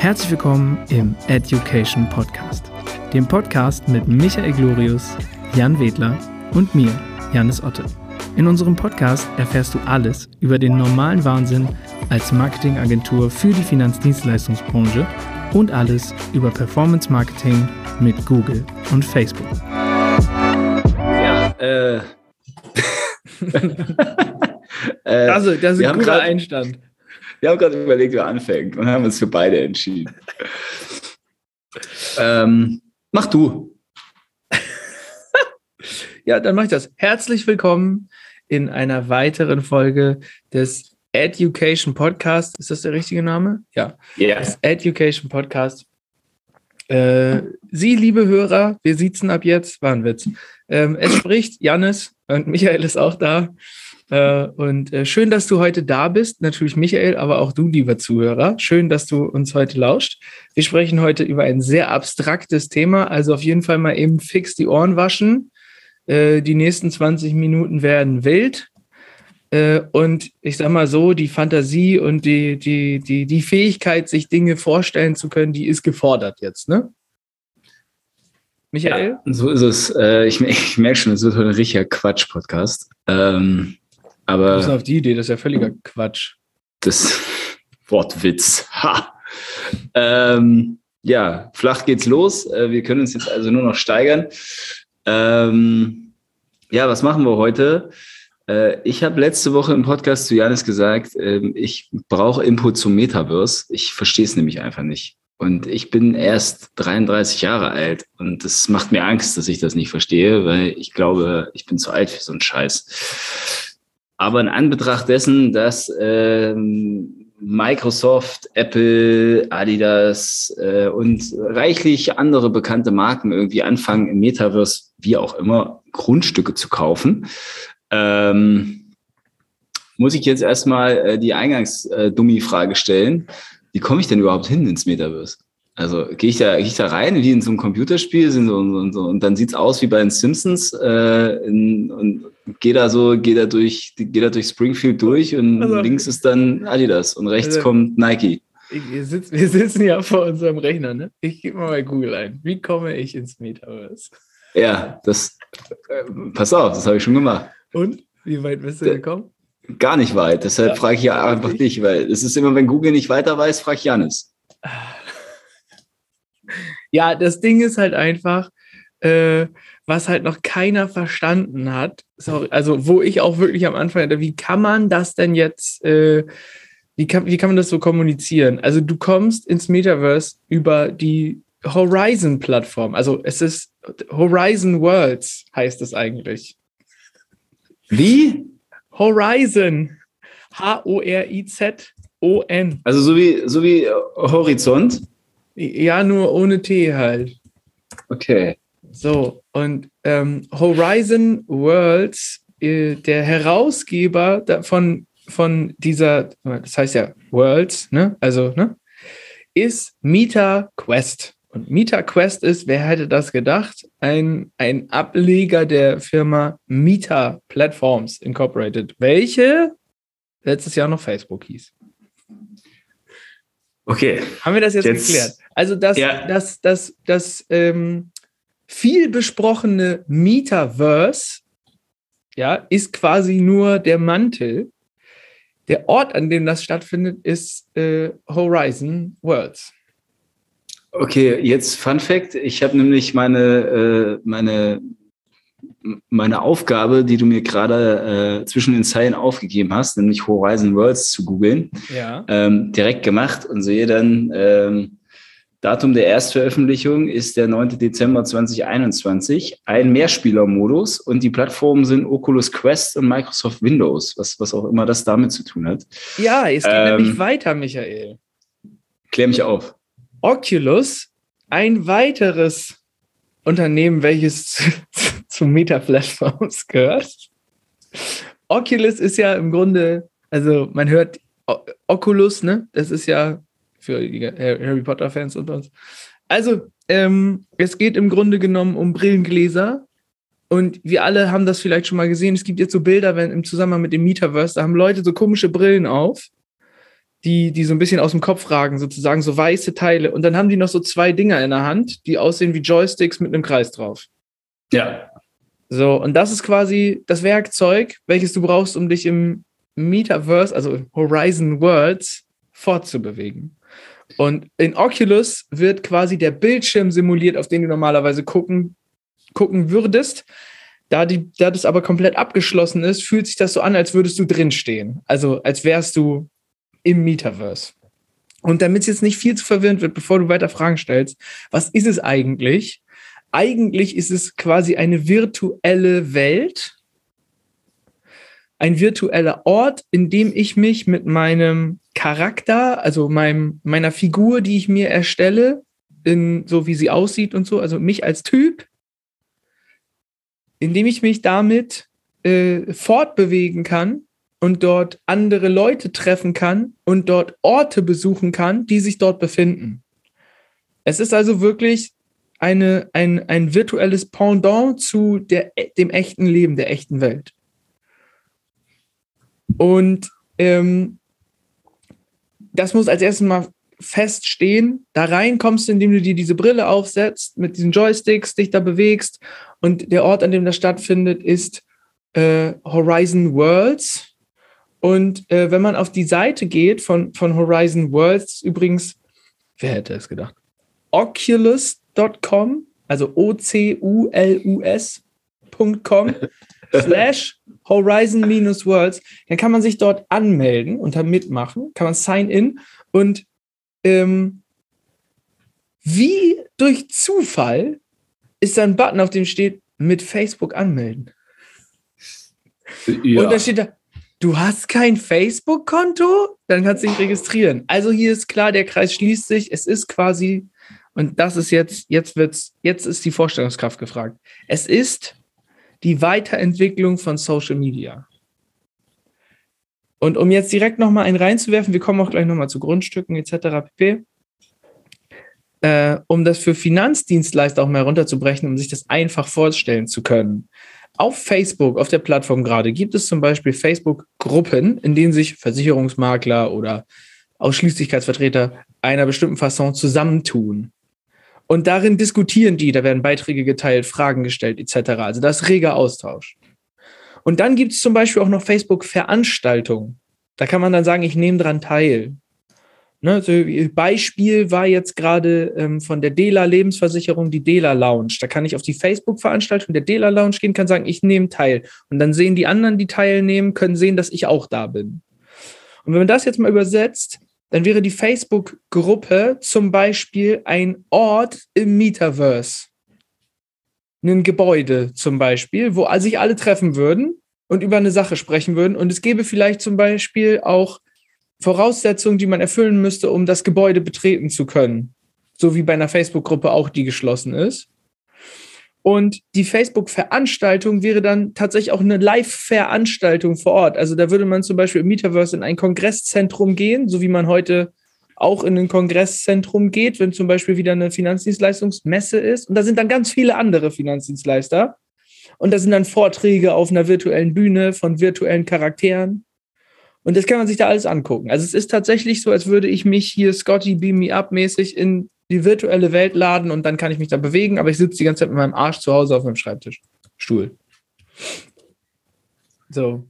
Herzlich willkommen im Education Podcast, dem Podcast mit Michael Glorius, Jan Wedler und mir, Janis Otte. In unserem Podcast erfährst du alles über den normalen Wahnsinn als Marketingagentur für die Finanzdienstleistungsbranche und alles über Performance Marketing mit Google und Facebook. Ja, äh. also, das ist ein guter grad, Einstand. Wir haben gerade überlegt, wer anfängt und haben uns für beide entschieden. ähm, mach du. ja, dann mach ich das. Herzlich willkommen in einer weiteren Folge des Education Podcast. Ist das der richtige Name? Ja. Yeah. Das Education Podcast. Äh, Sie, liebe Hörer, wir sitzen ab jetzt, war ein Witz. Ähm, es spricht Jannis und Michael ist auch da. Äh, und äh, schön, dass du heute da bist. Natürlich Michael, aber auch du, lieber Zuhörer. Schön, dass du uns heute lauscht. Wir sprechen heute über ein sehr abstraktes Thema. Also auf jeden Fall mal eben fix die Ohren waschen. Äh, die nächsten 20 Minuten werden wild. Und ich sag mal so, die Fantasie und die, die, die, die Fähigkeit, sich Dinge vorstellen zu können, die ist gefordert jetzt, ne? Michael? Ja, so ist es. Ich, ich merke schon, es wird heute ein richtiger Quatsch-Podcast. Ähm, aber. Du bist auf die Idee, das ist ja völliger Quatsch. Das Wortwitz. Ha! Ähm, ja, flach geht's los. Äh, wir können uns jetzt also nur noch steigern. Ähm, ja, was machen wir heute? Äh, ich habe letzte Woche im Podcast zu Janis gesagt, ähm, ich brauche Input zum Metaverse. Ich verstehe es nämlich einfach nicht. Und ich bin erst 33 Jahre alt und das macht mir Angst, dass ich das nicht verstehe, weil ich glaube, ich bin zu alt für so einen Scheiß. Aber in Anbetracht dessen, dass ähm, Microsoft, Apple, Adidas äh, und reichlich andere bekannte Marken irgendwie anfangen, im Metaverse, wie auch immer, Grundstücke zu kaufen, ähm, muss ich jetzt erstmal äh, die Eingangs-Dummy-Frage stellen. Wie komme ich denn überhaupt hin ins Metaverse? Also gehe ich da, gehe ich da rein wie in so einem Computerspiel sind so, und, so, und dann sieht's aus wie bei den Simpsons äh, in, und gehe da so, gehe da durch, gehe da durch Springfield durch und also, links ist dann Adidas und rechts also, kommt Nike. wir, sitzen, wir sitzen ja vor unserem Rechner, ne? Ich gebe mal bei Google ein. Wie komme ich ins Metaverse? Ja, das, äh, pass auf, das habe ich schon gemacht. Und? Wie weit bist du da, gekommen? Gar nicht weit. Deshalb ja, frage ich ja einfach dich, weil es ist immer, wenn Google nicht weiter weiß, frage ich Janis. Ja, das Ding ist halt einfach, äh, was halt noch keiner verstanden hat. Sorry, also, wo ich auch wirklich am Anfang hatte, wie kann man das denn jetzt, äh, wie, kann, wie kann man das so kommunizieren? Also, du kommst ins Metaverse über die Horizon-Plattform. Also, es ist Horizon Worlds, heißt es eigentlich. Wie? Horizon. H-O-R-I-Z-O-N. Also so wie, so wie Horizont? Ja, nur ohne T halt. Okay. So, und ähm, Horizon Worlds, äh, der Herausgeber von, von dieser, das heißt ja Worlds, ne? Also, ne? Ist Meta Quest. Und MetaQuest ist, wer hätte das gedacht, ein, ein Ableger der Firma Meta Platforms Incorporated, welche letztes Jahr noch Facebook hieß. Okay. Haben wir das jetzt, jetzt geklärt? Also das, ja. das, das, das ähm, viel besprochene Metaverse ja, ist quasi nur der Mantel. Der Ort, an dem das stattfindet, ist äh, Horizon Worlds. Okay, jetzt Fun Fact. Ich habe nämlich meine, äh, meine, meine Aufgabe, die du mir gerade äh, zwischen den Zeilen aufgegeben hast, nämlich Horizon Worlds zu googeln, ja. ähm, direkt gemacht und sehe dann, ähm, Datum der Erstveröffentlichung ist der 9. Dezember 2021. Ein Mehrspielermodus und die Plattformen sind Oculus Quest und Microsoft Windows, was, was auch immer das damit zu tun hat. Ja, es geht ähm, nämlich weiter, Michael. Klär mich auf. Oculus, ein weiteres Unternehmen, welches zu Meta Platforms gehört. Oculus ist ja im Grunde, also man hört Oculus, ne? Das ist ja für die Harry Potter Fans und uns. Also, ähm, es geht im Grunde genommen um Brillengläser. Und wir alle haben das vielleicht schon mal gesehen. Es gibt jetzt so Bilder, wenn im Zusammenhang mit dem Metaverse, da haben Leute so komische Brillen auf die, die so ein bisschen aus dem Kopf ragen, sozusagen, so weiße Teile. Und dann haben die noch so zwei Dinger in der Hand, die aussehen wie Joysticks mit einem Kreis drauf. Ja. So, und das ist quasi das Werkzeug, welches du brauchst, um dich im Metaverse, also Horizon Worlds, fortzubewegen. Und in Oculus wird quasi der Bildschirm simuliert, auf den du normalerweise gucken, gucken würdest. Da, die, da das aber komplett abgeschlossen ist, fühlt sich das so an, als würdest du drinstehen. Also als wärst du im Metaverse. Und damit es jetzt nicht viel zu verwirrend wird, bevor du weiter Fragen stellst, was ist es eigentlich? Eigentlich ist es quasi eine virtuelle Welt, ein virtueller Ort, in dem ich mich mit meinem Charakter, also meinem, meiner Figur, die ich mir erstelle, in, so wie sie aussieht und so, also mich als Typ, indem ich mich damit äh, fortbewegen kann und dort andere Leute treffen kann und dort Orte besuchen kann, die sich dort befinden. Es ist also wirklich eine, ein, ein virtuelles Pendant zu der, dem echten Leben, der echten Welt. Und ähm, das muss als erstes mal feststehen. Da rein kommst du, indem du dir diese Brille aufsetzt, mit diesen Joysticks dich da bewegst. Und der Ort, an dem das stattfindet, ist äh, Horizon Worlds. Und äh, wenn man auf die Seite geht von, von Horizon Worlds, übrigens, wer hätte es gedacht? Oculus.com, also O-C-U-L-U-S.com slash Horizon-Worlds, dann kann man sich dort anmelden und dann mitmachen, kann man sign in und ähm, wie durch Zufall ist da ein Button, auf dem steht, mit Facebook anmelden. Ja. Und da steht da, du hast kein Facebook-Konto? Dann kannst du dich registrieren. Also hier ist klar, der Kreis schließt sich. Es ist quasi, und das ist jetzt, jetzt wird's, jetzt ist die Vorstellungskraft gefragt. Es ist die Weiterentwicklung von Social Media. Und um jetzt direkt nochmal einen reinzuwerfen, wir kommen auch gleich nochmal zu Grundstücken etc. pp. Äh, um das für Finanzdienstleister auch mal runterzubrechen, um sich das einfach vorstellen zu können. Auf Facebook, auf der Plattform gerade, gibt es zum Beispiel Facebook-Gruppen, in denen sich Versicherungsmakler oder Ausschließlichkeitsvertreter einer bestimmten Fasson zusammentun. Und darin diskutieren die, da werden Beiträge geteilt, Fragen gestellt, etc. Also das ist reger Austausch. Und dann gibt es zum Beispiel auch noch Facebook-Veranstaltungen. Da kann man dann sagen, ich nehme dran teil. Ne, so Beispiel war jetzt gerade ähm, von der Dela Lebensversicherung die Dela Lounge. Da kann ich auf die Facebook-Veranstaltung der Dela Lounge gehen, kann sagen, ich nehme teil. Und dann sehen die anderen, die teilnehmen, können sehen, dass ich auch da bin. Und wenn man das jetzt mal übersetzt, dann wäre die Facebook-Gruppe zum Beispiel ein Ort im Metaverse. Ein Gebäude zum Beispiel, wo sich alle treffen würden und über eine Sache sprechen würden. Und es gäbe vielleicht zum Beispiel auch Voraussetzungen, die man erfüllen müsste, um das Gebäude betreten zu können. So wie bei einer Facebook-Gruppe auch, die geschlossen ist. Und die Facebook-Veranstaltung wäre dann tatsächlich auch eine Live-Veranstaltung vor Ort. Also da würde man zum Beispiel im Metaverse in ein Kongresszentrum gehen, so wie man heute auch in ein Kongresszentrum geht, wenn zum Beispiel wieder eine Finanzdienstleistungsmesse ist. Und da sind dann ganz viele andere Finanzdienstleister. Und da sind dann Vorträge auf einer virtuellen Bühne von virtuellen Charakteren. Und das kann man sich da alles angucken. Also es ist tatsächlich so, als würde ich mich hier Scotty Beam Me Up mäßig in die virtuelle Welt laden und dann kann ich mich da bewegen, aber ich sitze die ganze Zeit mit meinem Arsch zu Hause auf meinem Schreibtisch. Stuhl. So.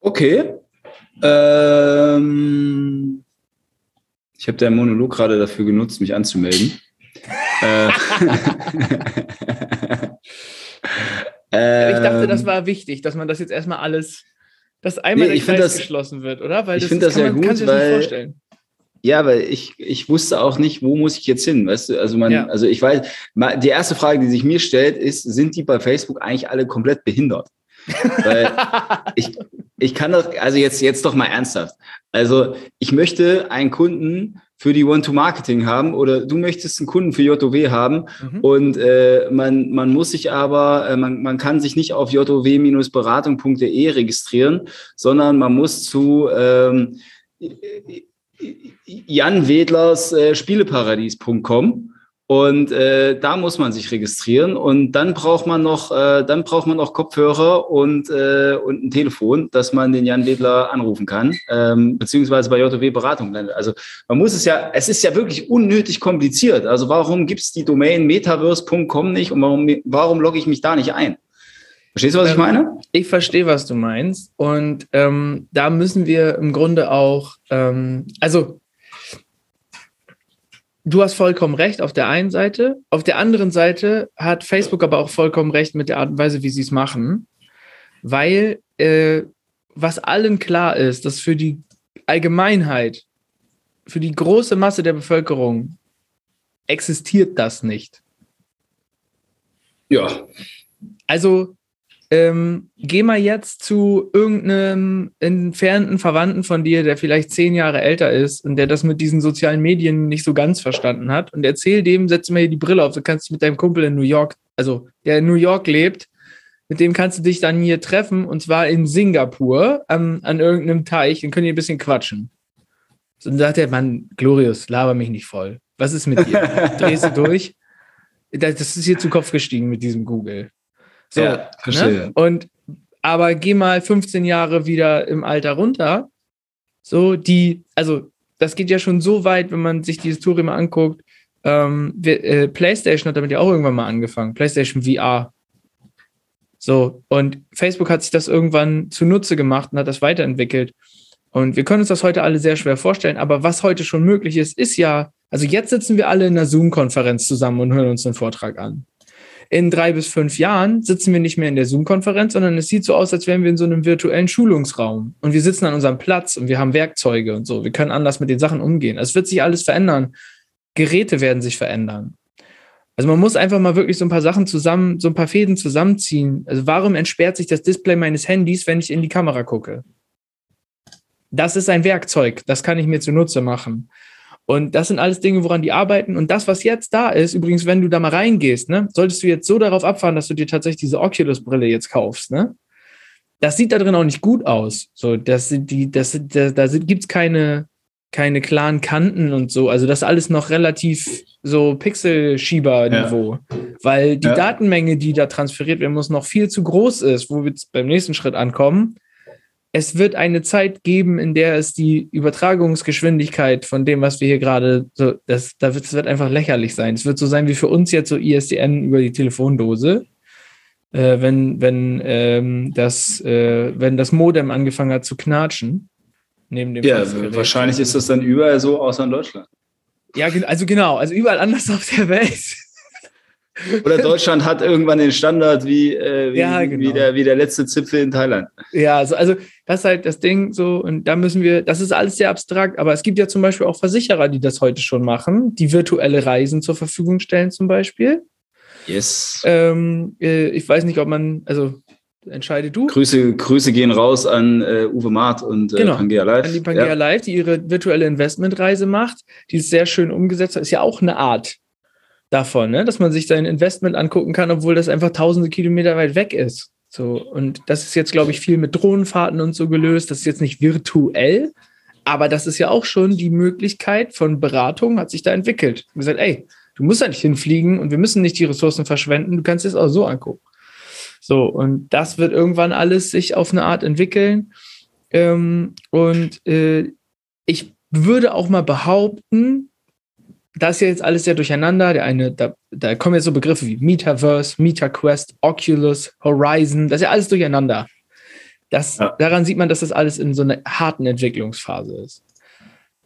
Okay. Ähm, ich habe deinen Monolog gerade dafür genutzt, mich anzumelden. äh, ich dachte, das ähm. war wichtig, dass man das jetzt erstmal alles, dass einmal nee, der Kreis geschlossen wird, oder? Weil ich finde das, das ja man, gut, weil ja, weil ich, ich wusste auch nicht, wo muss ich jetzt hin, weißt du? Also man, ja. also ich weiß, die erste Frage, die sich mir stellt, ist, sind die bei Facebook eigentlich alle komplett behindert? weil ich, ich kann doch, also jetzt, jetzt doch mal ernsthaft. Also ich möchte einen Kunden für die One-to-Marketing haben oder du möchtest einen Kunden für JOW haben mhm. und äh, man, man muss sich aber, äh, man, man kann sich nicht auf jow-beratung.de registrieren, sondern man muss zu ähm, Jan Wedlers äh, Spieleparadies.com Und äh, da muss man sich registrieren und dann braucht man noch, äh, dann braucht man noch Kopfhörer und, äh, und ein Telefon, dass man den Jan Ledler anrufen kann, ähm, beziehungsweise bei JW Beratung. Also man muss es ja, es ist ja wirklich unnötig kompliziert. Also warum gibt es die Domain metaverse.com nicht und warum, warum logge ich mich da nicht ein? Verstehst du, was ich meine? Ich verstehe, was du meinst. Und ähm, da müssen wir im Grunde auch, ähm, also du hast vollkommen recht auf der einen Seite. Auf der anderen Seite hat Facebook aber auch vollkommen recht mit der Art und Weise, wie sie es machen. Weil äh, was allen klar ist, dass für die Allgemeinheit, für die große Masse der Bevölkerung existiert das nicht. Ja. Also ähm, geh mal jetzt zu irgendeinem entfernten Verwandten von dir, der vielleicht zehn Jahre älter ist und der das mit diesen sozialen Medien nicht so ganz verstanden hat und erzähl dem, setz mir hier die Brille auf, du kannst dich mit deinem Kumpel in New York, also der in New York lebt, mit dem kannst du dich dann hier treffen und zwar in Singapur an, an irgendeinem Teich, dann könnt ihr ein bisschen quatschen. So, dann sagt der Mann, Glorius, laber mich nicht voll. Was ist mit dir? Drehst du durch? Das ist hier zu Kopf gestiegen mit diesem Google. So, ja, verstehe. Ne? Und aber geh mal 15 Jahre wieder im Alter runter. So, die, also das geht ja schon so weit, wenn man sich die Historie mal anguckt. Ähm, wir, äh, PlayStation hat damit ja auch irgendwann mal angefangen. PlayStation VR. So, und Facebook hat sich das irgendwann zunutze gemacht und hat das weiterentwickelt. Und wir können uns das heute alle sehr schwer vorstellen, aber was heute schon möglich ist, ist ja, also jetzt sitzen wir alle in einer Zoom-Konferenz zusammen und hören uns einen Vortrag an in drei bis fünf Jahren sitzen wir nicht mehr in der Zoom-Konferenz, sondern es sieht so aus, als wären wir in so einem virtuellen Schulungsraum und wir sitzen an unserem Platz und wir haben Werkzeuge und so. Wir können anders mit den Sachen umgehen. Es wird sich alles verändern. Geräte werden sich verändern. Also man muss einfach mal wirklich so ein paar Sachen zusammen, so ein paar Fäden zusammenziehen. Also warum entsperrt sich das Display meines Handys, wenn ich in die Kamera gucke? Das ist ein Werkzeug, das kann ich mir zunutze machen. Und das sind alles Dinge, woran die arbeiten. Und das, was jetzt da ist, übrigens, wenn du da mal reingehst, ne, solltest du jetzt so darauf abfahren, dass du dir tatsächlich diese Oculus-Brille jetzt kaufst, ne? Das sieht da drin auch nicht gut aus. So, das sind die, das, da, da gibt's keine, keine klaren Kanten und so. Also das ist alles noch relativ so Pixelschieber-Niveau. Ja. Weil die ja. Datenmenge, die da transferiert werden muss, noch viel zu groß ist, wo wir jetzt beim nächsten Schritt ankommen es wird eine Zeit geben, in der es die Übertragungsgeschwindigkeit von dem, was wir hier gerade, so, das, das wird, einfach lächerlich sein. Es wird so sein wie für uns jetzt so ISDN über die Telefondose. Äh, wenn, wenn, ähm, das, äh, wenn das Modem angefangen hat zu knatschen. Neben dem ja, wahrscheinlich ist das dann überall so, außer in Deutschland. Ja, also genau, also überall anders auf der Welt. Oder Deutschland hat irgendwann den Standard wie, äh, wie, ja, genau. wie, der, wie der letzte Zipfel in Thailand. Ja, also, also das ist halt das Ding so, und da müssen wir, das ist alles sehr abstrakt, aber es gibt ja zum Beispiel auch Versicherer, die das heute schon machen, die virtuelle Reisen zur Verfügung stellen, zum Beispiel. Yes. Ähm, äh, ich weiß nicht, ob man, also entscheide du. Grüße, Grüße gehen raus an äh, Uwe Maat und äh, genau, Pangea Live. An die Pangea ja. Live, die ihre virtuelle Investmentreise macht, die ist sehr schön umgesetzt hat. Ist ja auch eine Art davon, ne? dass man sich sein Investment angucken kann, obwohl das einfach tausende Kilometer weit weg ist. So, und das ist jetzt, glaube ich, viel mit Drohnenfahrten und so gelöst. Das ist jetzt nicht virtuell, aber das ist ja auch schon die Möglichkeit von Beratung, hat sich da entwickelt. Und gesagt, ey, du musst da nicht hinfliegen und wir müssen nicht die Ressourcen verschwenden, du kannst es auch so angucken. So, und das wird irgendwann alles sich auf eine Art entwickeln. Ähm, und äh, ich würde auch mal behaupten, das ist ja jetzt alles sehr durcheinander. Der eine, da, da kommen jetzt so Begriffe wie Metaverse, MetaQuest, Oculus, Horizon, das ist ja alles durcheinander. Das, ja. Daran sieht man, dass das alles in so einer harten Entwicklungsphase ist.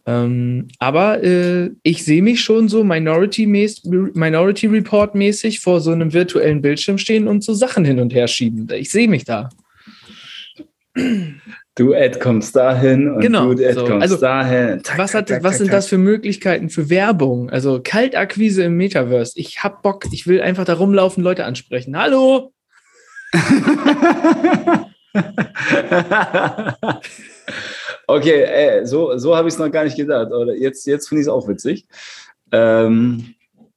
Ähm, aber äh, ich sehe mich schon so Minority, Minority Report mäßig vor so einem virtuellen Bildschirm stehen und so Sachen hin und her schieben. Ich sehe mich da du Ad kommst dahin und genau, du Ad so. kommst also, dahin. Tak, was, hat, tak, was tak, sind das für Möglichkeiten für Werbung? Also Kaltakquise im Metaverse. Ich hab Bock, ich will einfach da rumlaufen, Leute ansprechen. Hallo! okay, ey, so, so habe ich es noch gar nicht gedacht. Oder jetzt, jetzt finde ich es auch witzig. Ähm,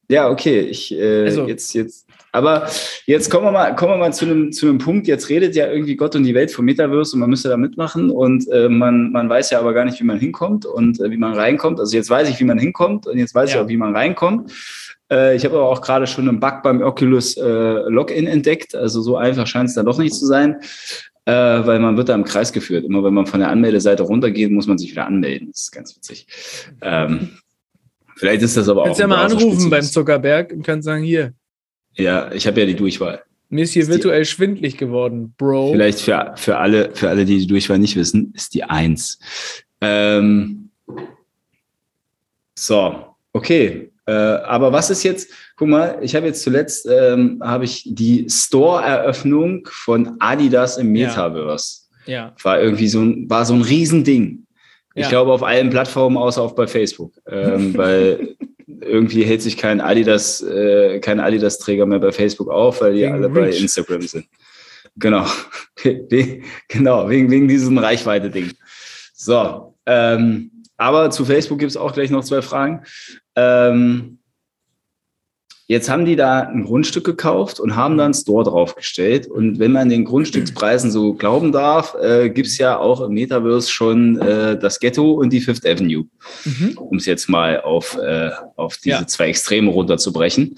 ja, okay, ich äh, also, jetzt, jetzt Aber jetzt kommen wir mal, kommen wir mal zu einem, zu einem Punkt. Jetzt redet ja irgendwie Gott und die Welt vom Metaverse und man müsste da mitmachen und äh, man, man weiß ja aber gar nicht, wie man hinkommt und äh, wie man reinkommt. Also jetzt weiß ich, wie man hinkommt und jetzt weiß ja. ich auch, wie man reinkommt. Äh, ich habe aber auch gerade schon einen Bug beim Oculus äh, Login entdeckt. Also so einfach scheint es dann doch nicht zu sein. Äh, weil man wird da im Kreis geführt. Immer wenn man von der Anmeldeseite runtergeht, muss man sich wieder anmelden. Das ist ganz witzig. Ähm, vielleicht ist das aber kannst auch. Kannst ja mal anrufen beim Zuckerberg und kannst sagen, hier, ja, ich habe ja die Durchwahl. Mir ist hier ist virtuell die, schwindlig geworden, Bro. Vielleicht für, für, alle, für alle, die die Durchwahl nicht wissen, ist die Eins. Ähm, so, okay. Äh, aber was ist jetzt, guck mal, ich habe jetzt zuletzt, ähm, habe ich die Store-Eröffnung von Adidas im Metaverse. Ja. ja. War irgendwie so ein, war so ein Riesending. Ich ja. glaube auf allen Plattformen außer auch bei Facebook. Ähm, weil irgendwie hält sich kein Adidas, äh, kein Adidas-Träger mehr bei Facebook auf, weil die wegen alle Reach. bei Instagram sind. Genau. genau, wegen, wegen diesem Reichweite-Ding. So, ähm, aber zu Facebook gibt es auch gleich noch zwei Fragen. Ähm, Jetzt haben die da ein Grundstück gekauft und haben dann einen Store draufgestellt. Und wenn man den Grundstückspreisen so glauben darf, äh, gibt es ja auch im Metaverse schon äh, das Ghetto und die Fifth Avenue, mhm. um es jetzt mal auf, äh, auf diese ja. zwei Extreme runterzubrechen.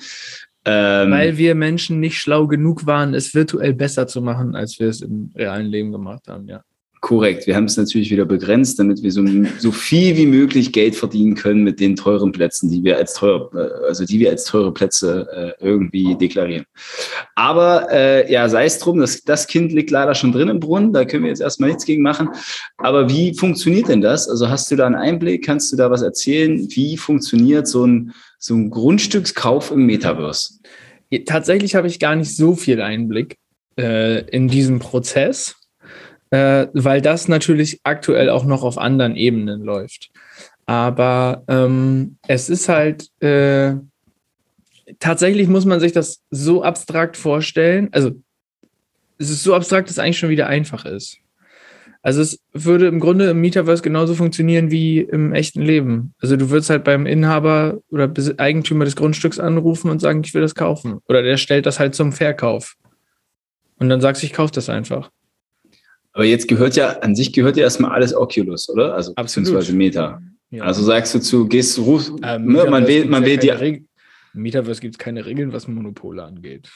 Ähm, Weil wir Menschen nicht schlau genug waren, es virtuell besser zu machen, als wir es im realen Leben gemacht haben, ja. Korrekt. Wir haben es natürlich wieder begrenzt, damit wir so, so viel wie möglich Geld verdienen können mit den teuren Plätzen, die wir als teure, äh, also die wir als teure Plätze äh, irgendwie deklarieren. Aber äh, ja, sei es drum, das, das Kind liegt leider schon drin im Brunnen, da können wir jetzt erstmal nichts gegen machen. Aber wie funktioniert denn das? Also hast du da einen Einblick? Kannst du da was erzählen? Wie funktioniert so ein, so ein Grundstückskauf im Metaverse? Tatsächlich habe ich gar nicht so viel Einblick äh, in diesen Prozess äh, weil das natürlich aktuell auch noch auf anderen Ebenen läuft. Aber ähm, es ist halt, äh, tatsächlich muss man sich das so abstrakt vorstellen. Also es ist so abstrakt, dass es eigentlich schon wieder einfach ist. Also es würde im Grunde im Metaverse genauso funktionieren wie im echten Leben. Also du würdest halt beim Inhaber oder Eigentümer des Grundstücks anrufen und sagen, ich will das kaufen. Oder der stellt das halt zum Verkauf. Und dann sagst du, ich kaufe das einfach. Aber jetzt gehört ja, an sich gehört ja erstmal alles Oculus, oder? Also Absolut. beziehungsweise Meta. Ja. Also sagst du zu, gehst, ruf, ähm, ne, man wählt, man wählt ja. Im Metaverse gibt es keine Regeln, was Monopole angeht.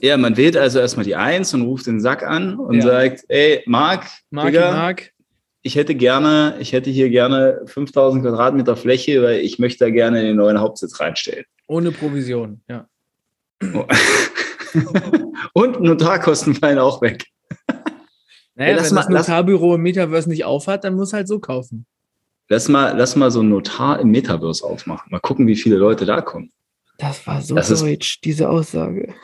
Ja, man wählt also erstmal die Eins und ruft den Sack an und ja. sagt, ey, Marc, Marc, Digga, Marc, ich hätte gerne, ich hätte hier gerne 5000 Quadratmeter Fläche, weil ich möchte da gerne den neuen Hauptsitz reinstellen. Ohne Provision, ja. und Notarkosten fallen auch weg. Naja, ja, wenn mal, das Notarbüro im Metaverse nicht aufhat, dann muss halt so kaufen. Lass mal, lass mal so ein Notar im Metaverse aufmachen. Mal gucken, wie viele Leute da kommen. Das war so das deutsch, ist, diese Aussage.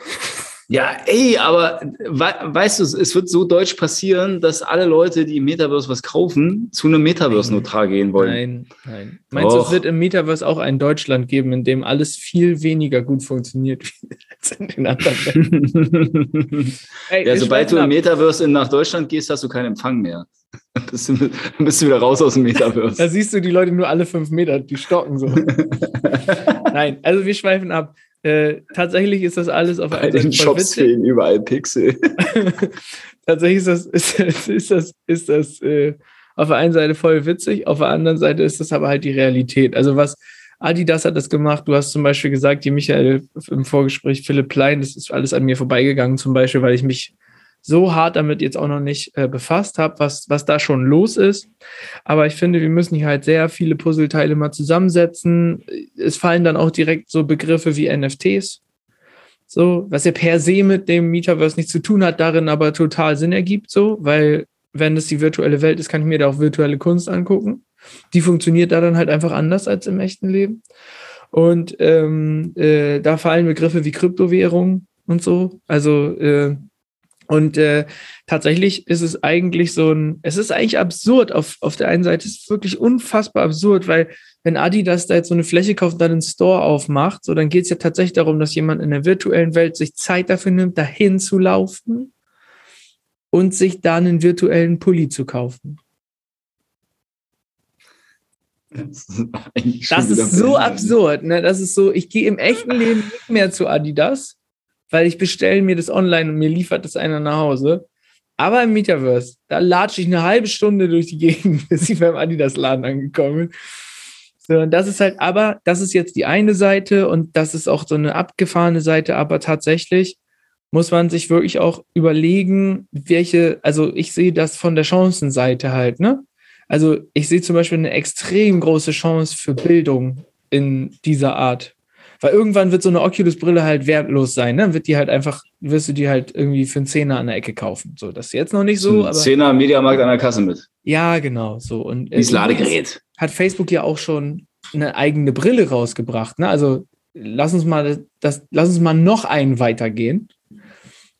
Ja, ey, aber we weißt du, es wird so deutsch passieren, dass alle Leute, die im Metaverse was kaufen, zu einem Metaverse-Notar gehen wollen. Nein, nein. Meinst du, es wird im Metaverse auch ein Deutschland geben, in dem alles viel weniger gut funktioniert in den anderen Ländern? ey, ja, sobald du im Metaverse nach Deutschland gehst, hast du keinen Empfang mehr. Dann bist, du, dann bist du wieder raus aus dem Metaverse. da siehst du die Leute nur alle fünf Meter, die stocken so. nein, also wir schweifen ab. Äh, tatsächlich ist das alles auf Bei den Shops fehlen überall Pixel. tatsächlich ist das, ist, ist das, ist das äh, auf der einen Seite voll witzig, auf der anderen Seite ist das aber halt die Realität. Also was Adidas hat das gemacht. Du hast zum Beispiel gesagt, die Michael im Vorgespräch, Philipp Klein, das ist alles an mir vorbeigegangen, zum Beispiel, weil ich mich so hart damit jetzt auch noch nicht äh, befasst habe, was, was da schon los ist. Aber ich finde, wir müssen hier halt sehr viele Puzzleteile mal zusammensetzen. Es fallen dann auch direkt so Begriffe wie NFTs. So, was ja per se mit dem Metaverse nichts zu tun hat, darin aber total Sinn ergibt, so, weil wenn es die virtuelle Welt ist, kann ich mir da auch virtuelle Kunst angucken. Die funktioniert da dann halt einfach anders als im echten Leben. Und ähm, äh, da fallen Begriffe wie Kryptowährung und so. Also äh, und äh, tatsächlich ist es eigentlich so ein, es ist eigentlich absurd. Auf, auf der einen Seite ist es wirklich unfassbar absurd, weil wenn Adidas da jetzt so eine Fläche kauft und dann einen Store aufmacht, so dann geht es ja tatsächlich darum, dass jemand in der virtuellen Welt sich Zeit dafür nimmt, dahin zu laufen und sich dann einen virtuellen Pulli zu kaufen. Das ist, das ist so absurd. Ne? Das ist so, ich gehe im echten Leben nicht mehr zu Adidas weil ich bestelle mir das online und mir liefert das einer nach Hause. Aber im Metaverse, da latsche ich eine halbe Stunde durch die Gegend, bis ich beim Adidas-Laden angekommen bin. So, und das ist halt, aber das ist jetzt die eine Seite und das ist auch so eine abgefahrene Seite, aber tatsächlich muss man sich wirklich auch überlegen, welche, also ich sehe das von der Chancenseite halt, ne? Also ich sehe zum Beispiel eine extrem große Chance für Bildung in dieser Art. Weil irgendwann wird so eine Oculus-Brille halt wertlos sein, ne? Dann wird die halt einfach, wirst du die halt irgendwie für einen Zehner an der Ecke kaufen. So, das ist jetzt noch nicht so. Aber Zehner am Mediamarkt an der Kasse mit. Ja, genau, so. Und Dieses Ladegerät. Hat Facebook ja auch schon eine eigene Brille rausgebracht, ne? Also lass uns mal das, lass uns mal noch einen weitergehen.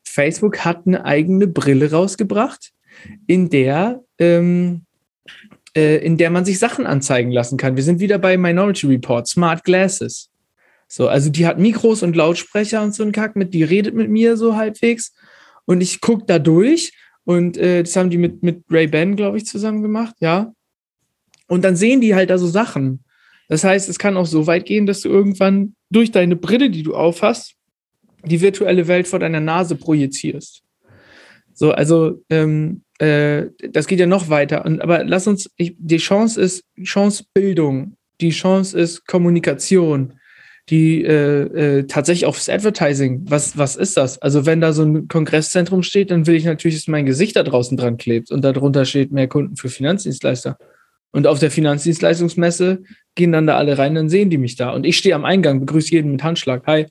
Facebook hat eine eigene Brille rausgebracht, in der ähm, äh, in der man sich Sachen anzeigen lassen kann. Wir sind wieder bei Minority Report, Smart Glasses. So, also die hat Mikros und Lautsprecher und so ein Kack mit, die redet mit mir so halbwegs und ich gucke da durch und äh, das haben die mit, mit Ray-Ban, glaube ich, zusammen gemacht, ja. Und dann sehen die halt da so Sachen. Das heißt, es kann auch so weit gehen, dass du irgendwann durch deine Brille, die du aufhast, die virtuelle Welt vor deiner Nase projizierst. So, also ähm, äh, das geht ja noch weiter. Und, aber lass uns, ich, die Chance ist Chance Bildung, die Chance ist Kommunikation, die äh, äh, tatsächlich auch fürs Advertising. Was, was ist das? Also wenn da so ein Kongresszentrum steht, dann will ich natürlich, dass mein Gesicht da draußen dran klebt und darunter steht mehr Kunden für Finanzdienstleister. Und auf der Finanzdienstleistungsmesse gehen dann da alle rein, dann sehen die mich da. Und ich stehe am Eingang, begrüße jeden mit Handschlag. Hi.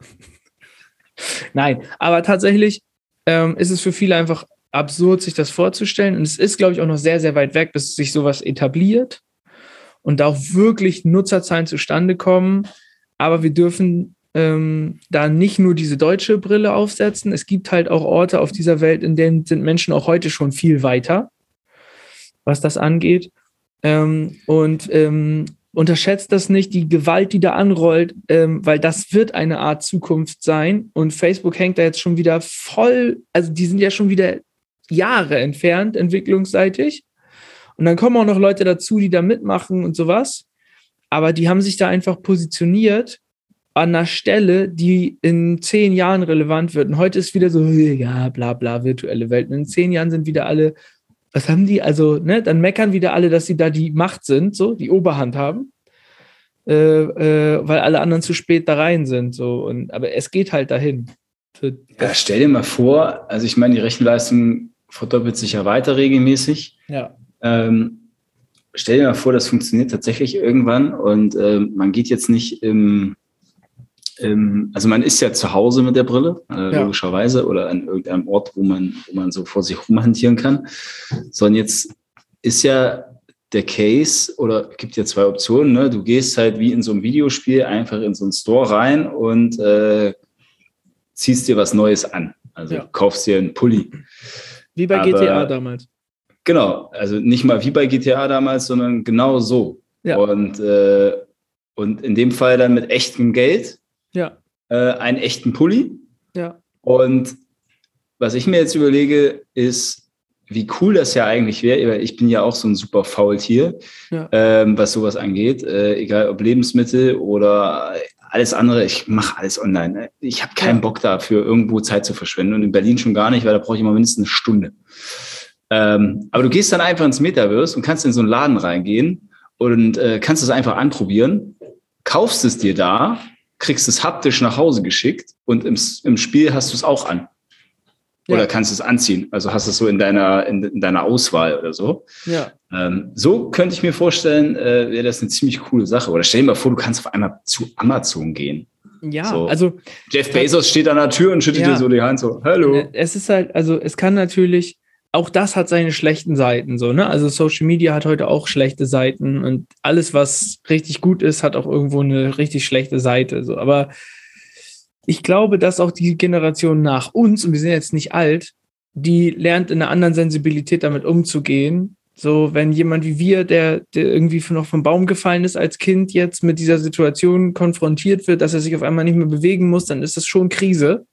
Nein, aber tatsächlich ähm, ist es für viele einfach absurd, sich das vorzustellen. Und es ist, glaube ich, auch noch sehr, sehr weit weg, bis sich sowas etabliert und da auch wirklich Nutzerzahlen zustande kommen. Aber wir dürfen ähm, da nicht nur diese deutsche Brille aufsetzen. Es gibt halt auch Orte auf dieser Welt, in denen sind Menschen auch heute schon viel weiter, was das angeht. Ähm, und ähm, unterschätzt das nicht, die Gewalt, die da anrollt, ähm, weil das wird eine Art Zukunft sein. Und Facebook hängt da jetzt schon wieder voll, also die sind ja schon wieder Jahre entfernt, entwicklungsseitig. Und dann kommen auch noch Leute dazu, die da mitmachen und sowas. Aber die haben sich da einfach positioniert an einer Stelle, die in zehn Jahren relevant wird. Und heute ist wieder so, ja, bla bla, virtuelle Welt. Und in zehn Jahren sind wieder alle was haben die? Also, ne, dann meckern wieder alle, dass sie da die Macht sind, so, die Oberhand haben. Äh, äh, weil alle anderen zu spät da rein sind. So. Und, aber es geht halt dahin. Ja, stell dir mal vor, also ich meine, die Rechenleistung verdoppelt sich ja weiter regelmäßig. Ja. Ähm, stell dir mal vor, das funktioniert tatsächlich irgendwann und äh, man geht jetzt nicht im, ähm, also man ist ja zu Hause mit der Brille, äh, ja. logischerweise, oder an irgendeinem Ort, wo man, wo man so vor sich rumhantieren kann. Sondern jetzt ist ja der Case, oder gibt ja zwei Optionen, ne? Du gehst halt wie in so einem Videospiel einfach in so einen Store rein und äh, ziehst dir was Neues an. Also ja. kaufst dir einen Pulli. Wie bei Aber, GTA damals. Genau, also nicht mal wie bei GTA damals, sondern genau so. Ja. Und, äh, und in dem Fall dann mit echtem Geld ja. Äh, einen echten Pulli. Ja. Und was ich mir jetzt überlege, ist, wie cool das ja eigentlich wäre, weil ich bin ja auch so ein super Faultier, ja. ähm, was sowas angeht, äh, egal ob Lebensmittel oder alles andere, ich mache alles online. Ich habe keinen ja. Bock dafür, irgendwo Zeit zu verschwenden und in Berlin schon gar nicht, weil da brauche ich immer mindestens eine Stunde. Ähm, aber du gehst dann einfach ins Metaverse und kannst in so einen Laden reingehen und äh, kannst es einfach anprobieren, kaufst es dir da kriegst es haptisch nach Hause geschickt und im, im Spiel hast du es auch an. Oder ja. kannst es anziehen. Also hast es so in deiner, in, in deiner Auswahl oder so. Ja. Ähm, so könnte ich mir vorstellen, äh, wäre das eine ziemlich coole Sache. Oder stell dir mal vor, du kannst auf einmal zu Amazon gehen. Ja, so. also. Jeff Bezos steht an der Tür und schüttet ja. dir so die Hand so, hallo. Äh, es ist halt, also es kann natürlich, auch das hat seine schlechten Seiten so, ne? Also Social Media hat heute auch schlechte Seiten und alles, was richtig gut ist, hat auch irgendwo eine richtig schlechte Seite. So, aber ich glaube, dass auch die Generation nach uns, und wir sind jetzt nicht alt, die lernt in einer anderen Sensibilität damit umzugehen. So, wenn jemand wie wir, der, der irgendwie noch vom Baum gefallen ist als Kind, jetzt mit dieser Situation konfrontiert wird, dass er sich auf einmal nicht mehr bewegen muss, dann ist das schon Krise.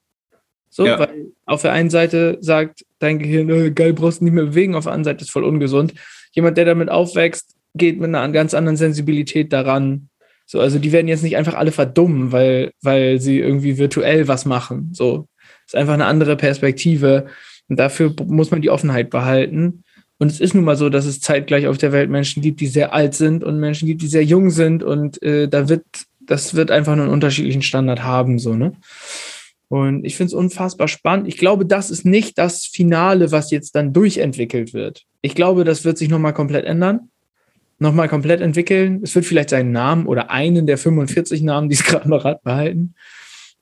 So, ja. weil auf der einen Seite sagt dein Gehirn, äh, geil, brauchst du nicht mehr bewegen, auf der anderen Seite ist voll ungesund. Jemand, der damit aufwächst, geht mit einer ganz anderen Sensibilität daran. So, also die werden jetzt nicht einfach alle verdummen, weil, weil sie irgendwie virtuell was machen. So, ist einfach eine andere Perspektive. Und dafür muss man die Offenheit behalten. Und es ist nun mal so, dass es zeitgleich auf der Welt Menschen gibt, die sehr alt sind und Menschen gibt, die sehr jung sind. Und äh, da wird, das wird einfach nur einen unterschiedlichen Standard haben, so, ne? Und ich finde es unfassbar spannend. Ich glaube, das ist nicht das Finale, was jetzt dann durchentwickelt wird. Ich glaube, das wird sich nochmal komplett ändern nochmal komplett entwickeln. Es wird vielleicht seinen Namen oder einen der 45 Namen, die es gerade noch hat, behalten.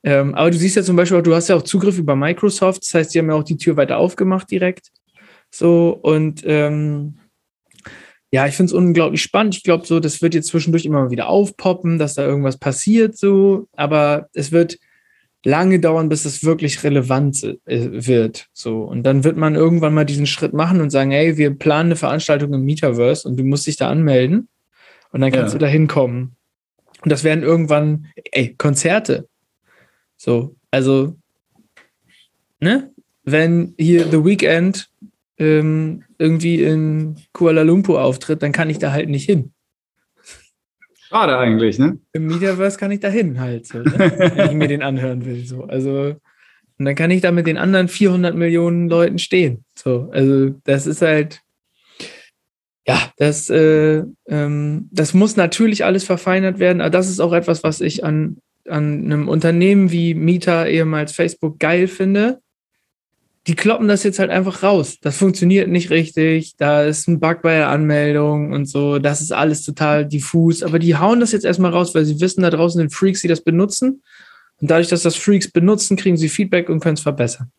Ähm, aber du siehst ja zum Beispiel, du hast ja auch Zugriff über Microsoft, das heißt, die haben ja auch die Tür weiter aufgemacht direkt. So, und ähm, ja, ich finde es unglaublich spannend. Ich glaube, so, das wird jetzt zwischendurch immer wieder aufpoppen, dass da irgendwas passiert, so, aber es wird lange dauern, bis es wirklich relevant äh, wird. So. Und dann wird man irgendwann mal diesen Schritt machen und sagen, hey, wir planen eine Veranstaltung im Metaverse und du musst dich da anmelden und dann kannst ja. du da hinkommen. Und das werden irgendwann, ey, Konzerte. So, also, ne? Wenn hier The Weeknd ähm, irgendwie in Kuala Lumpur auftritt, dann kann ich da halt nicht hin. Schade eigentlich, ne? Im Metaverse kann ich da hin halt, so, ne? wenn ich mir den anhören will. So. Also, und dann kann ich da mit den anderen 400 Millionen Leuten stehen. So, also das ist halt, ja, das, äh, ähm, das muss natürlich alles verfeinert werden, aber das ist auch etwas, was ich an, an einem Unternehmen wie Meta, ehemals Facebook, geil finde, die kloppen das jetzt halt einfach raus. Das funktioniert nicht richtig. Da ist ein Bug bei der Anmeldung und so. Das ist alles total diffus. Aber die hauen das jetzt erstmal raus, weil sie wissen, da draußen sind Freaks, die das benutzen. Und dadurch, dass das Freaks benutzen, kriegen sie Feedback und können es verbessern.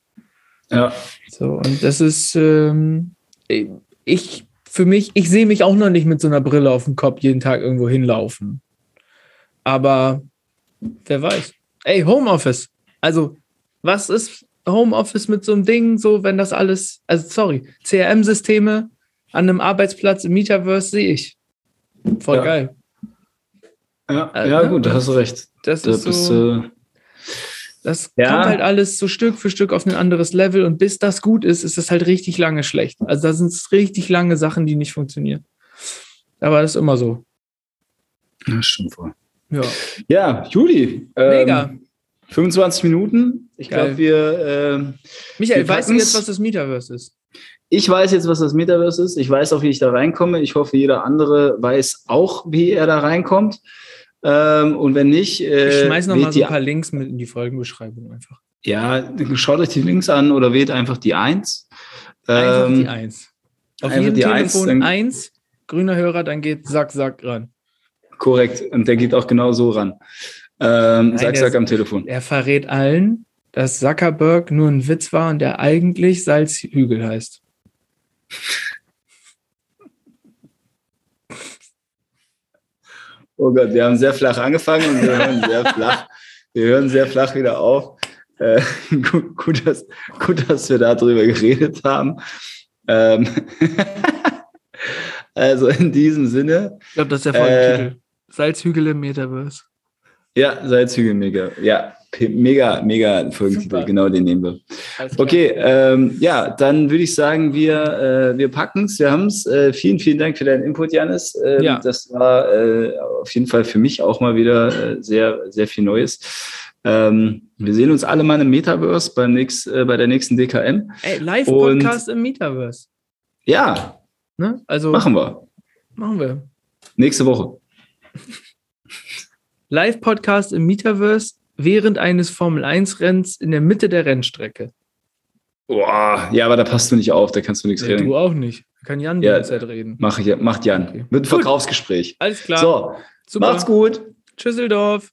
Ja. So, und das ist, ähm, ich, für mich, ich sehe mich auch noch nicht mit so einer Brille auf dem Kopf jeden Tag irgendwo hinlaufen. Aber wer weiß. Ey, Homeoffice. Also, was ist, Homeoffice mit so einem Ding, so wenn das alles, also sorry, CRM-Systeme an einem Arbeitsplatz im Metaverse sehe ich. Voll ja. geil. Ja, also, ja, gut, da hast du recht. Das da ist bist, so, äh, das ja. kommt halt alles so Stück für Stück auf ein anderes Level und bis das gut ist, ist das halt richtig lange schlecht. Also da sind es richtig lange Sachen, die nicht funktionieren. Aber das ist immer so. Ja, stimmt voll. Ja, ja Juli. Mega. Ähm, 25 Minuten. Ich glaube, wir. Äh, Michael, wir weißt du jetzt, was das Metaverse ist? Ich weiß jetzt, was das Metaverse ist. Ich weiß auch, wie ich da reinkomme. Ich hoffe, jeder andere weiß auch, wie er da reinkommt. Ähm, und wenn nicht. Äh, ich schmeiß noch mal so ein paar Links mit in die Folgenbeschreibung einfach. Ja, schaut euch die Links an oder wählt einfach die 1. Einfach ähm, die 1. Auf jedem die Telefon 1, grüner Hörer, dann geht Sack, Sack ran. Korrekt. Und der geht auch genau so ran. Ähm, Nein, Sack, am Telefon. Er verrät allen, dass Zuckerberg nur ein Witz war und der eigentlich Salzhügel heißt. Oh Gott, wir haben sehr flach angefangen und wir hören sehr flach. Wir hören sehr flach wieder auf. Äh, gut, gut, dass, gut, dass wir darüber geredet haben. Ähm also in diesem Sinne. Ich glaube, das ist der Folgentitel. Äh, Salzhügel im Metaverse. Ja, Salzhügel mega. Ja, mega, mega Folgentitel. Genau den nehmen wir. Okay, ähm, ja, dann würde ich sagen, wir, äh, wir packen es, wir haben es. Äh, vielen, vielen Dank für deinen Input, Janis. Ähm, ja. Das war äh, auf jeden Fall für mich auch mal wieder äh, sehr, sehr viel Neues. Ähm, wir sehen uns alle mal im Metaverse beim nächst, äh, bei der nächsten DKM. Ey, Live-Podcast im Metaverse. Ja. Ne? Also, machen wir. Machen wir. Nächste Woche. Live-Podcast im Metaverse während eines Formel-1-Renns in der Mitte der Rennstrecke. Boah, ja, aber da passt du nicht auf, da kannst du nichts ja, reden. Du auch nicht. Da kann Jan ja, die Zeit reden. Mach, macht Jan. Okay. Mit einem Verkaufsgespräch. Alles klar. So, Super. macht's gut. Tschüsseldorf.